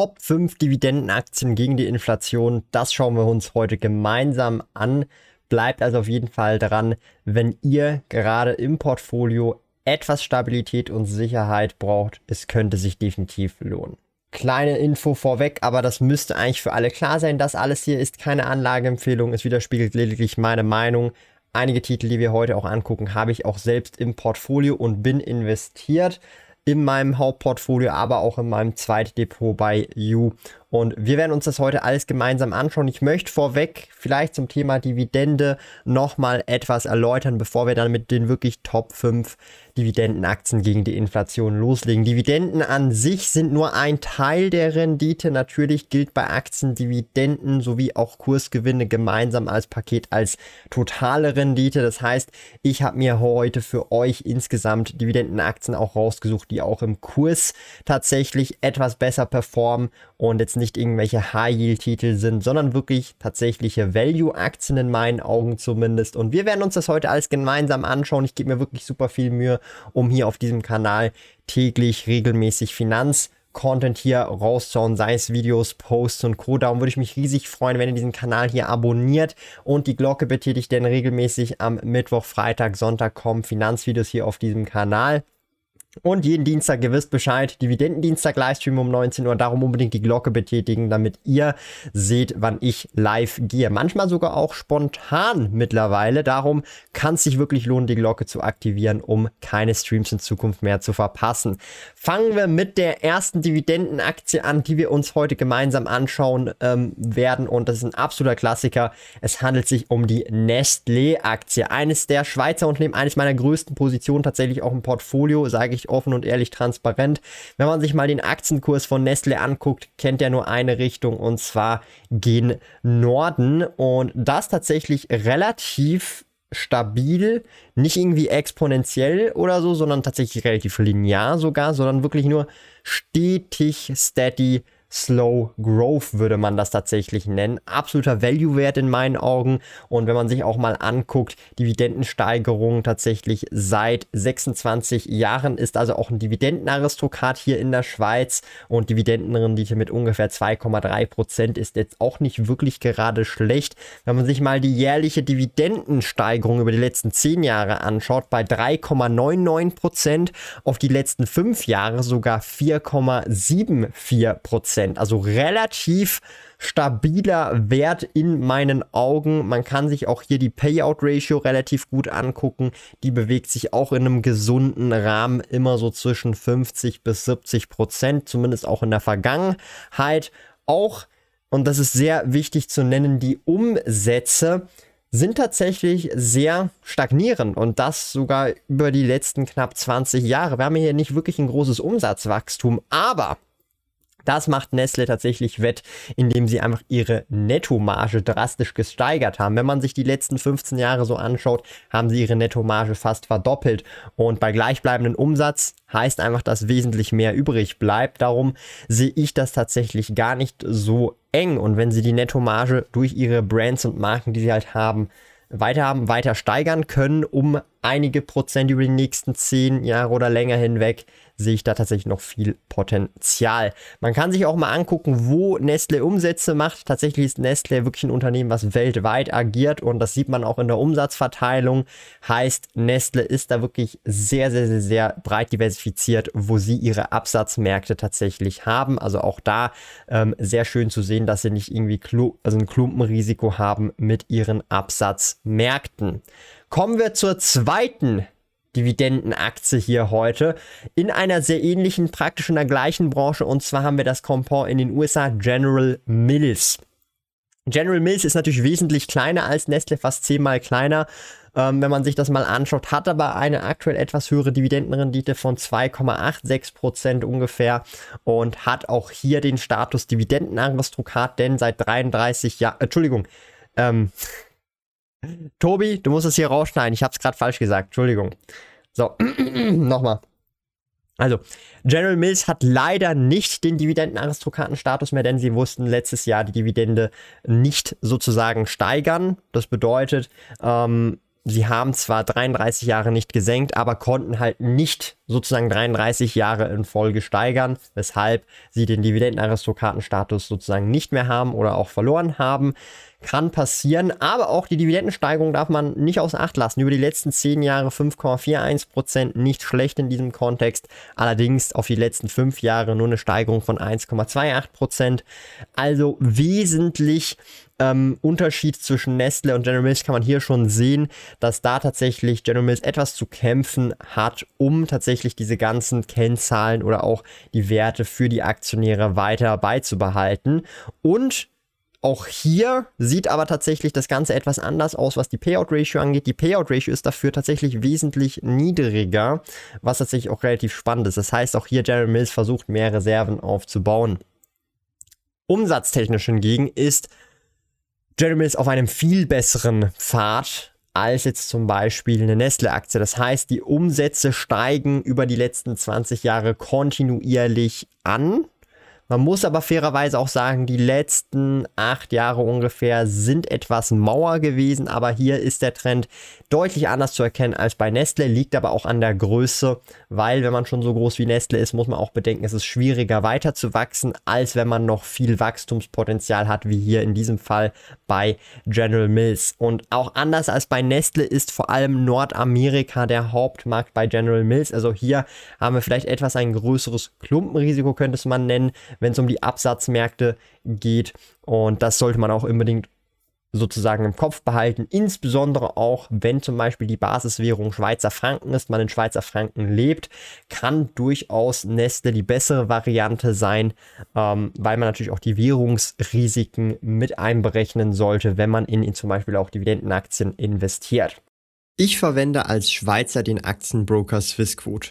Top 5 Dividendenaktien gegen die Inflation, das schauen wir uns heute gemeinsam an. Bleibt also auf jeden Fall dran, wenn ihr gerade im Portfolio etwas Stabilität und Sicherheit braucht. Es könnte sich definitiv lohnen. Kleine Info vorweg, aber das müsste eigentlich für alle klar sein. Das alles hier ist keine Anlageempfehlung. Es widerspiegelt lediglich meine Meinung. Einige Titel, die wir heute auch angucken, habe ich auch selbst im Portfolio und bin investiert in meinem Hauptportfolio, aber auch in meinem Zweitdepot bei You. Und wir werden uns das heute alles gemeinsam anschauen. Ich möchte vorweg vielleicht zum Thema Dividende nochmal etwas erläutern, bevor wir dann mit den wirklich Top 5 Dividendenaktien gegen die Inflation loslegen. Dividenden an sich sind nur ein Teil der Rendite. Natürlich gilt bei Aktien Dividenden sowie auch Kursgewinne gemeinsam als Paket als totale Rendite. Das heißt, ich habe mir heute für euch insgesamt Dividendenaktien auch rausgesucht, die auch im Kurs tatsächlich etwas besser performen und jetzt nicht irgendwelche High-Yield-Titel sind, sondern wirklich tatsächliche Value-Aktien in meinen Augen zumindest. Und wir werden uns das heute alles gemeinsam anschauen. Ich gebe mir wirklich super viel Mühe, um hier auf diesem Kanal täglich regelmäßig Finanz Content hier rauszuhauen, sei es Videos, Posts und Co. Darum würde ich mich riesig freuen, wenn ihr diesen Kanal hier abonniert und die Glocke betätigt, denn regelmäßig am Mittwoch, Freitag, Sonntag kommen Finanzvideos hier auf diesem Kanal. Und jeden Dienstag, ihr Bescheid, Dividendendienstag Livestream um 19 Uhr. Darum unbedingt die Glocke betätigen, damit ihr seht, wann ich live gehe. Manchmal sogar auch spontan mittlerweile. Darum kann es sich wirklich lohnen, die Glocke zu aktivieren, um keine Streams in Zukunft mehr zu verpassen. Fangen wir mit der ersten Dividendenaktie an, die wir uns heute gemeinsam anschauen ähm, werden. Und das ist ein absoluter Klassiker. Es handelt sich um die Nestlé-Aktie. Eines der Schweizer Unternehmen, eines meiner größten Positionen, tatsächlich auch im Portfolio, sage ich wirklich offen und ehrlich transparent. Wenn man sich mal den Aktienkurs von Nestle anguckt, kennt er nur eine Richtung und zwar gen Norden und das tatsächlich relativ stabil, nicht irgendwie exponentiell oder so, sondern tatsächlich relativ linear sogar, sondern wirklich nur stetig, steady Slow Growth würde man das tatsächlich nennen. Absoluter Value-Wert in meinen Augen. Und wenn man sich auch mal anguckt, Dividendensteigerung tatsächlich seit 26 Jahren ist also auch ein Dividendenaristokrat hier in der Schweiz. Und Dividendenrendite mit ungefähr 2,3 Prozent ist jetzt auch nicht wirklich gerade schlecht. Wenn man sich mal die jährliche Dividendensteigerung über die letzten 10 Jahre anschaut, bei 3,99 Prozent, auf die letzten 5 Jahre sogar 4,74 Prozent. Prozent. Also relativ stabiler Wert in meinen Augen. Man kann sich auch hier die Payout-Ratio relativ gut angucken. Die bewegt sich auch in einem gesunden Rahmen immer so zwischen 50 bis 70 Prozent, zumindest auch in der Vergangenheit. Auch, und das ist sehr wichtig zu nennen, die Umsätze sind tatsächlich sehr stagnierend und das sogar über die letzten knapp 20 Jahre. Wir haben hier nicht wirklich ein großes Umsatzwachstum, aber das macht Nestle tatsächlich wett, indem sie einfach ihre Nettomarge drastisch gesteigert haben. Wenn man sich die letzten 15 Jahre so anschaut, haben sie ihre Nettomarge fast verdoppelt. Und bei gleichbleibendem Umsatz heißt einfach, dass wesentlich mehr übrig bleibt. Darum sehe ich das tatsächlich gar nicht so eng. Und wenn sie die Nettomarge durch ihre Brands und Marken, die sie halt haben, weiter haben, weiter steigern können, um einige Prozent über die nächsten zehn Jahre oder länger hinweg, sehe ich da tatsächlich noch viel Potenzial. Man kann sich auch mal angucken, wo Nestle Umsätze macht. Tatsächlich ist Nestle wirklich ein Unternehmen, was weltweit agiert und das sieht man auch in der Umsatzverteilung. Heißt, Nestle ist da wirklich sehr, sehr, sehr, sehr breit diversifiziert, wo sie ihre Absatzmärkte tatsächlich haben. Also auch da ähm, sehr schön zu sehen, dass sie nicht irgendwie Klu also ein Klumpenrisiko haben mit ihren Absatzmärkten. Kommen wir zur zweiten Dividendenaktie hier heute in einer sehr ähnlichen, praktisch in der gleichen Branche und zwar haben wir das Compound in den USA General Mills. General Mills ist natürlich wesentlich kleiner als Nestle, fast zehnmal kleiner. ähm, wenn man sich das mal anschaut, hat aber eine aktuell etwas höhere Dividendenrendite von 2,86% ungefähr und hat auch hier den Status Dividendenaristokrat, denn seit 33 Jahren, Entschuldigung, ähm, Tobi, du musst es hier rausschneiden, ich habe es gerade falsch gesagt, Entschuldigung. So, nochmal. Also, General Mills hat leider nicht den Dividendenaristokratenstatus mehr, denn sie wussten letztes Jahr die Dividende nicht sozusagen steigern. Das bedeutet, ähm, sie haben zwar 33 Jahre nicht gesenkt, aber konnten halt nicht sozusagen 33 Jahre in Folge steigern, weshalb sie den Dividendenaristokratenstatus sozusagen nicht mehr haben oder auch verloren haben kann passieren. Aber auch die Dividendensteigerung darf man nicht außer Acht lassen. Über die letzten 10 Jahre 5,41%, nicht schlecht in diesem Kontext. Allerdings auf die letzten 5 Jahre nur eine Steigerung von 1,28%. Also wesentlich ähm, Unterschied zwischen Nestle und General Mills kann man hier schon sehen, dass da tatsächlich General Mills etwas zu kämpfen hat, um tatsächlich diese ganzen Kennzahlen oder auch die Werte für die Aktionäre weiter beizubehalten. Und auch hier sieht aber tatsächlich das Ganze etwas anders aus, was die Payout-Ratio angeht. Die Payout-Ratio ist dafür tatsächlich wesentlich niedriger, was tatsächlich auch relativ spannend ist. Das heißt, auch hier General Mills versucht, mehr Reserven aufzubauen. Umsatztechnisch hingegen ist General Mills auf einem viel besseren Pfad als jetzt zum Beispiel eine Nestle-Aktie. Das heißt, die Umsätze steigen über die letzten 20 Jahre kontinuierlich an. Man muss aber fairerweise auch sagen, die letzten acht Jahre ungefähr sind etwas Mauer gewesen, aber hier ist der Trend deutlich anders zu erkennen als bei Nestle, liegt aber auch an der Größe, weil wenn man schon so groß wie Nestle ist, muss man auch bedenken, es ist schwieriger weiter zu wachsen, als wenn man noch viel Wachstumspotenzial hat, wie hier in diesem Fall bei General Mills. Und auch anders als bei Nestle ist vor allem Nordamerika der Hauptmarkt bei General Mills. Also hier haben wir vielleicht etwas ein größeres Klumpenrisiko, könnte es man nennen, wenn es um die Absatzmärkte geht. Und das sollte man auch unbedingt sozusagen im Kopf behalten, insbesondere auch, wenn zum Beispiel die Basiswährung Schweizer Franken ist, man in Schweizer Franken lebt, kann durchaus Nestle die bessere Variante sein, ähm, weil man natürlich auch die Währungsrisiken mit einberechnen sollte, wenn man in, in zum Beispiel auch Dividendenaktien investiert. Ich verwende als Schweizer den Aktienbroker Swissquote.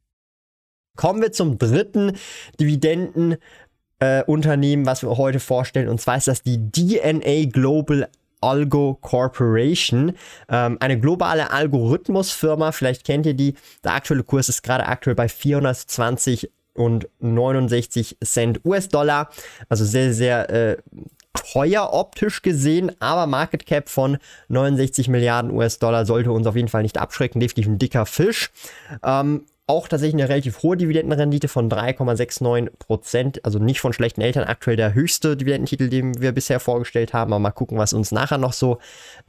Kommen wir zum dritten Dividenden. Äh, was wir heute vorstellen, und zwar ist das die DNA Global Algo Corporation, ähm, eine globale Algorithmusfirma. Vielleicht kennt ihr die. Der aktuelle Kurs ist gerade aktuell bei 420 und 69 Cent US-Dollar. Also sehr, sehr äh, teuer optisch gesehen, aber Market Cap von 69 Milliarden US-Dollar sollte uns auf jeden Fall nicht abschrecken. Definitiv ein dicker Fisch. Ähm, auch tatsächlich eine relativ hohe Dividendenrendite von 3,69% Also nicht von schlechten Eltern. Aktuell der höchste Dividendentitel, den wir bisher vorgestellt haben. Aber mal gucken, was uns nachher noch so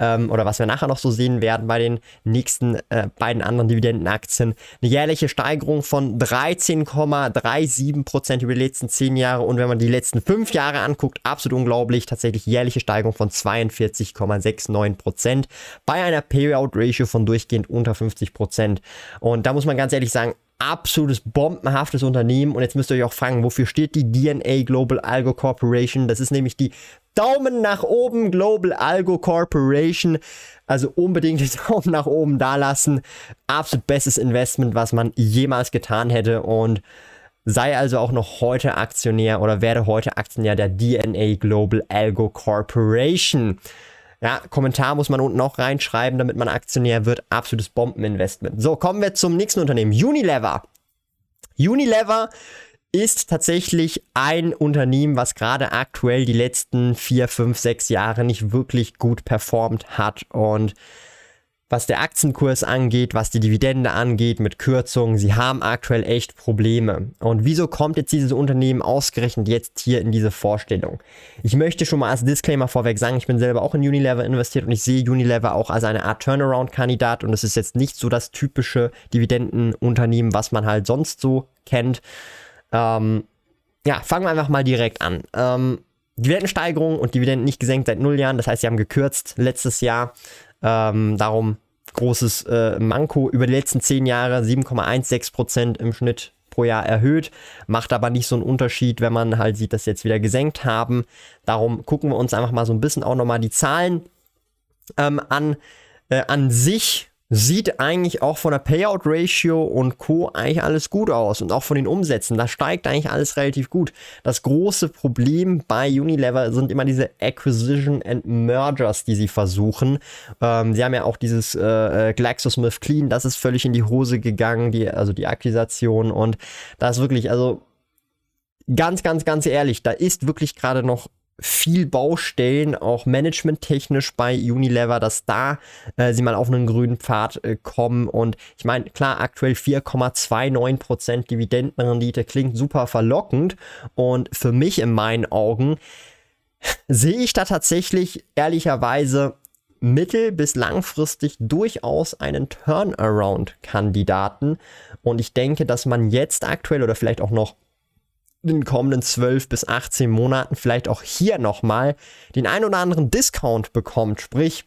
ähm, oder was wir nachher noch so sehen werden bei den nächsten äh, beiden anderen Dividendenaktien. Eine jährliche Steigerung von 13,37% über die letzten 10 Jahre. Und wenn man die letzten 5 Jahre anguckt, absolut unglaublich. Tatsächlich jährliche Steigerung von 42,69% bei einer Payout-Ratio von durchgehend unter 50% Und da muss man ganz ehrlich sagen, absolutes bombenhaftes Unternehmen. Und jetzt müsst ihr euch auch fragen, wofür steht die DNA Global Algo Corporation? Das ist nämlich die Daumen nach oben Global Algo Corporation. Also unbedingt den Daumen nach oben da lassen. Absolut bestes Investment, was man jemals getan hätte. Und sei also auch noch heute Aktionär oder werde heute Aktionär der DNA Global Algo Corporation. Ja, Kommentar muss man unten auch reinschreiben, damit man Aktionär wird. Absolutes Bombeninvestment. So, kommen wir zum nächsten Unternehmen. Unilever. Unilever ist tatsächlich ein Unternehmen, was gerade aktuell die letzten vier, fünf, sechs Jahre nicht wirklich gut performt hat. Und was der Aktienkurs angeht, was die Dividende angeht, mit Kürzungen. Sie haben aktuell echt Probleme. Und wieso kommt jetzt dieses Unternehmen ausgerechnet jetzt hier in diese Vorstellung? Ich möchte schon mal als Disclaimer vorweg sagen, ich bin selber auch in Unilever investiert und ich sehe Unilever auch als eine Art Turnaround-Kandidat und es ist jetzt nicht so das typische Dividendenunternehmen, was man halt sonst so kennt. Ähm, ja, fangen wir einfach mal direkt an. Ähm, Dividendensteigerung und Dividenden nicht gesenkt seit null Jahren, das heißt, sie haben gekürzt letztes Jahr. Ähm, darum großes äh, Manko über die letzten zehn Jahre 7,16% im Schnitt pro Jahr erhöht, macht aber nicht so einen Unterschied, wenn man halt sieht, dass sie jetzt wieder gesenkt haben. Darum gucken wir uns einfach mal so ein bisschen auch nochmal die Zahlen ähm, an. Äh, an sich sieht eigentlich auch von der Payout Ratio und Co. eigentlich alles gut aus und auch von den Umsätzen. Da steigt eigentlich alles relativ gut. Das große Problem bei Unilever sind immer diese Acquisition and Mergers, die sie versuchen. Ähm, sie haben ja auch dieses äh, äh GlaxoSmithKline, das ist völlig in die Hose gegangen, die, also die Akquisition und da ist wirklich, also ganz, ganz, ganz ehrlich, da ist wirklich gerade noch viel Baustellen, auch managementtechnisch bei Unilever, dass da äh, sie mal auf einen grünen Pfad äh, kommen. Und ich meine, klar, aktuell 4,29% Dividendenrendite klingt super verlockend. Und für mich in meinen Augen sehe ich da tatsächlich ehrlicherweise mittel- bis langfristig durchaus einen Turnaround-Kandidaten. Und ich denke, dass man jetzt aktuell oder vielleicht auch noch in den kommenden 12 bis 18 Monaten vielleicht auch hier nochmal den ein oder anderen Discount bekommt. Sprich,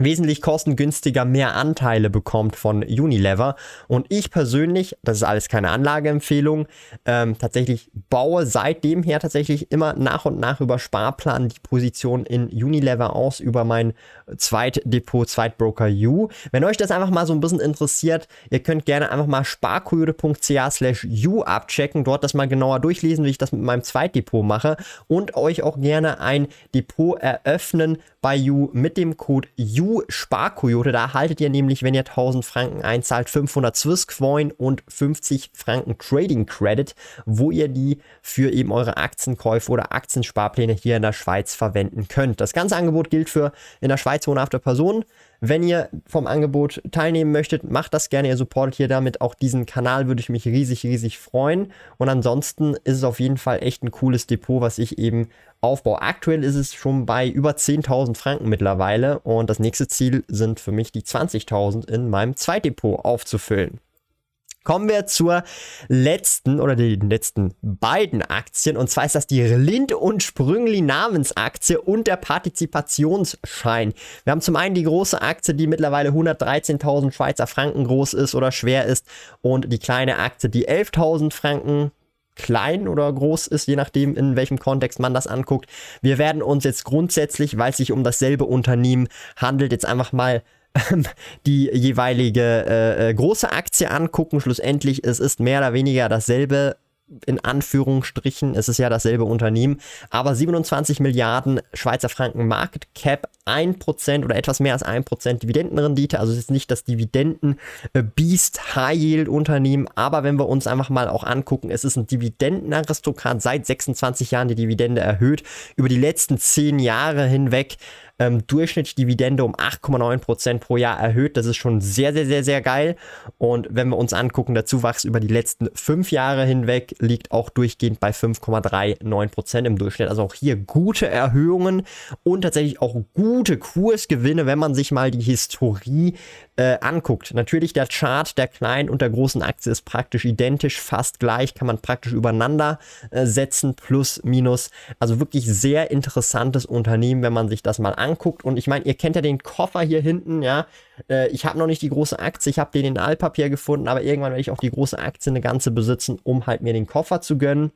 wesentlich kostengünstiger mehr Anteile bekommt von Unilever. Und ich persönlich, das ist alles keine Anlageempfehlung, ähm, tatsächlich baue seitdem her tatsächlich immer nach und nach über Sparplan die Position in Unilever aus, über mein Zweitdepot, Zweitbroker U. Wenn euch das einfach mal so ein bisschen interessiert, ihr könnt gerne einfach mal sparkoyote.ca slash U abchecken, dort das mal genauer durchlesen, wie ich das mit meinem Zweitdepot mache und euch auch gerne ein Depot eröffnen bei U mit dem Code U Sparkoyote. Da erhaltet ihr nämlich, wenn ihr 1000 Franken einzahlt, 500 Swisscoin und 50 Franken Trading Credit, wo ihr die für eben eure Aktienkäufe oder Aktiensparpläne hier in der Schweiz verwenden könnt. Das ganze Angebot gilt für in der Schweiz wohnhafte Personen. Wenn ihr vom Angebot teilnehmen möchtet, macht das gerne. Ihr supportet hier damit auch diesen Kanal, würde ich mich riesig, riesig freuen. Und ansonsten ist es auf jeden Fall echt ein cooles Depot, was ich eben aufbaue. Aktuell ist es schon bei über 10.000 Franken mittlerweile und das nächste Ziel sind für mich die 20.000 in meinem Zweitdepot aufzufüllen. Kommen wir zur letzten oder den letzten beiden Aktien. Und zwar ist das die Lind und Sprüngli Namensaktie und der Partizipationsschein. Wir haben zum einen die große Aktie, die mittlerweile 113.000 Schweizer Franken groß ist oder schwer ist. Und die kleine Aktie, die 11.000 Franken klein oder groß ist, je nachdem, in welchem Kontext man das anguckt. Wir werden uns jetzt grundsätzlich, weil es sich um dasselbe Unternehmen handelt, jetzt einfach mal die jeweilige äh, äh, große Aktie angucken. Schlussendlich, es ist mehr oder weniger dasselbe in Anführungsstrichen, es ist ja dasselbe Unternehmen, aber 27 Milliarden Schweizer Franken Market Cap, 1% oder etwas mehr als 1% Dividendenrendite, also es ist nicht das Dividenden-Beast High Yield Unternehmen, aber wenn wir uns einfach mal auch angucken, es ist ein Dividendenaristokrat, seit 26 Jahren die Dividende erhöht, über die letzten 10 Jahre hinweg ähm, Durchschnittsdividende um 8,9% pro Jahr erhöht. Das ist schon sehr, sehr, sehr, sehr geil. Und wenn wir uns angucken, der Zuwachs über die letzten fünf Jahre hinweg liegt auch durchgehend bei 5,39% im Durchschnitt. Also auch hier gute Erhöhungen und tatsächlich auch gute Kursgewinne, wenn man sich mal die Historie äh, anguckt. Natürlich der Chart der kleinen und der großen Aktie ist praktisch identisch, fast gleich, kann man praktisch übereinander äh, setzen, plus, minus. Also wirklich sehr interessantes Unternehmen, wenn man sich das mal anguckt und ich meine, ihr kennt ja den Koffer hier hinten, ja. Äh, ich habe noch nicht die große Aktie, ich habe den in Altpapier gefunden, aber irgendwann werde ich auch die große Aktie eine ganze besitzen, um halt mir den Koffer zu gönnen.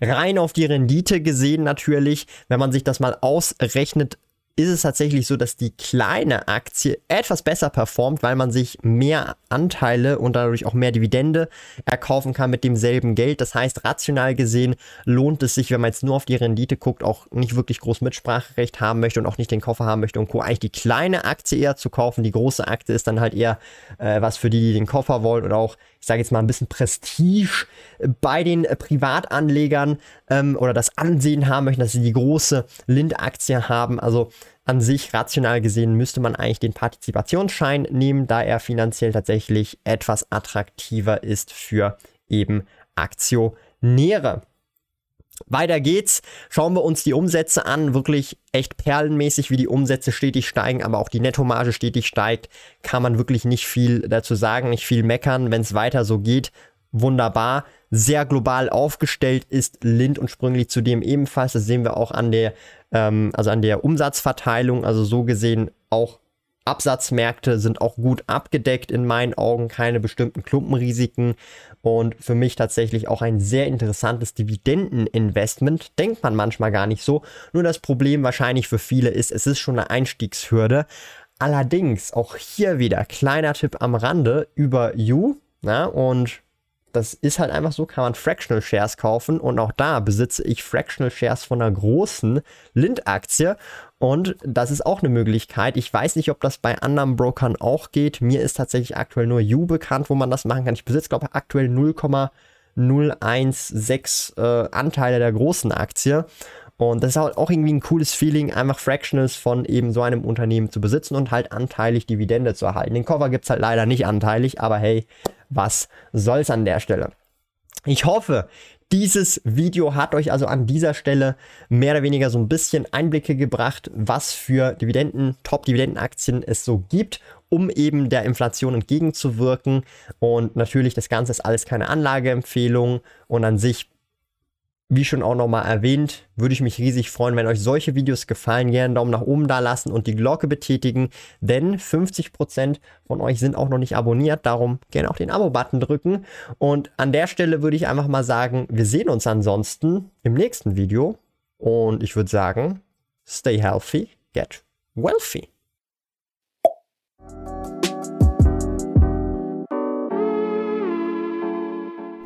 Rein auf die Rendite gesehen natürlich, wenn man sich das mal ausrechnet, ist es tatsächlich so, dass die kleine Aktie etwas besser performt, weil man sich mehr Anteile und dadurch auch mehr Dividende erkaufen kann mit demselben Geld. Das heißt, rational gesehen lohnt es sich, wenn man jetzt nur auf die Rendite guckt, auch nicht wirklich groß Mitspracherecht haben möchte und auch nicht den Koffer haben möchte und Co. eigentlich die kleine Aktie eher zu kaufen. Die große Aktie ist dann halt eher äh, was für die, die den Koffer wollen oder auch, ich sage jetzt mal, ein bisschen Prestige bei den Privatanlegern. Ähm, oder das Ansehen haben möchten, dass sie die große Lind-Aktie haben. Also an sich rational gesehen müsste man eigentlich den Partizipationsschein nehmen, da er finanziell tatsächlich etwas attraktiver ist für eben Aktionäre. Weiter geht's. Schauen wir uns die Umsätze an. Wirklich echt perlenmäßig, wie die Umsätze stetig steigen, aber auch die Nettomarge stetig steigt. Kann man wirklich nicht viel dazu sagen, nicht viel meckern. Wenn es weiter so geht, wunderbar. Sehr global aufgestellt ist Lind und Sprüngli zudem ebenfalls. Das sehen wir auch an der, ähm, also an der Umsatzverteilung. Also so gesehen auch Absatzmärkte sind auch gut abgedeckt in meinen Augen, keine bestimmten Klumpenrisiken und für mich tatsächlich auch ein sehr interessantes Dividendeninvestment. Denkt man manchmal gar nicht so. Nur das Problem wahrscheinlich für viele ist, es ist schon eine Einstiegshürde. Allerdings auch hier wieder kleiner Tipp am Rande über You. Na, und das ist halt einfach so, kann man Fractional Shares kaufen und auch da besitze ich Fractional Shares von einer großen Lind-Aktie und das ist auch eine Möglichkeit. Ich weiß nicht, ob das bei anderen Brokern auch geht. Mir ist tatsächlich aktuell nur U bekannt, wo man das machen kann. Ich besitze, glaube ich, aktuell 0,016 äh, Anteile der großen Aktie. Und das ist auch irgendwie ein cooles Feeling, einfach Fractionals von eben so einem Unternehmen zu besitzen und halt anteilig Dividende zu erhalten. Den Cover gibt es halt leider nicht anteilig, aber hey, was soll's an der Stelle? Ich hoffe, dieses Video hat euch also an dieser Stelle mehr oder weniger so ein bisschen Einblicke gebracht, was für Dividenden, Top-Dividendenaktien es so gibt, um eben der Inflation entgegenzuwirken. Und natürlich, das Ganze ist alles keine Anlageempfehlung und an sich wie schon auch nochmal erwähnt, würde ich mich riesig freuen, wenn euch solche Videos gefallen. Gerne einen Daumen nach oben da lassen und die Glocke betätigen, denn 50% von euch sind auch noch nicht abonniert. Darum gerne auch den Abo-Button drücken. Und an der Stelle würde ich einfach mal sagen, wir sehen uns ansonsten im nächsten Video. Und ich würde sagen, stay healthy, get wealthy.